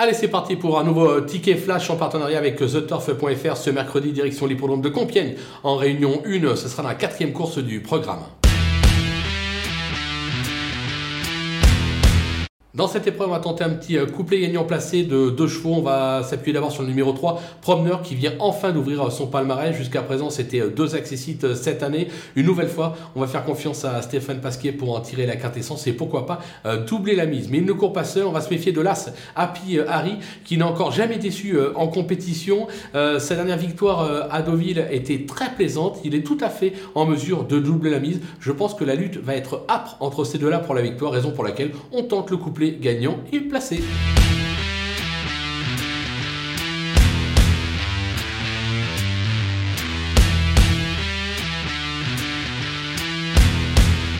Allez, c'est parti pour un nouveau ticket flash en partenariat avec TheTurf.fr ce mercredi, direction l'hippodrome de Compiègne en réunion 1. Ce sera la quatrième course du programme. Dans cette épreuve, on va tenter un petit euh, couplet gagnant placé de deux chevaux. On va s'appuyer d'abord sur le numéro 3, Promeneur, qui vient enfin d'ouvrir euh, son palmarès. Jusqu'à présent, c'était euh, deux accessites cette année. Une nouvelle fois, on va faire confiance à Stéphane Pasquier pour en tirer la quintessence et pourquoi pas doubler la mise. Mais il ne court pas seul. On va se méfier de l'As Happy Harry, qui n'a encore jamais déçu en compétition. Sa dernière victoire à Deauville était très plaisante. Il est tout à fait en mesure de doubler la mise. Je pense que la lutte va être âpre entre ces deux-là pour la victoire, raison pour laquelle on tente le couplet gagnant et placé.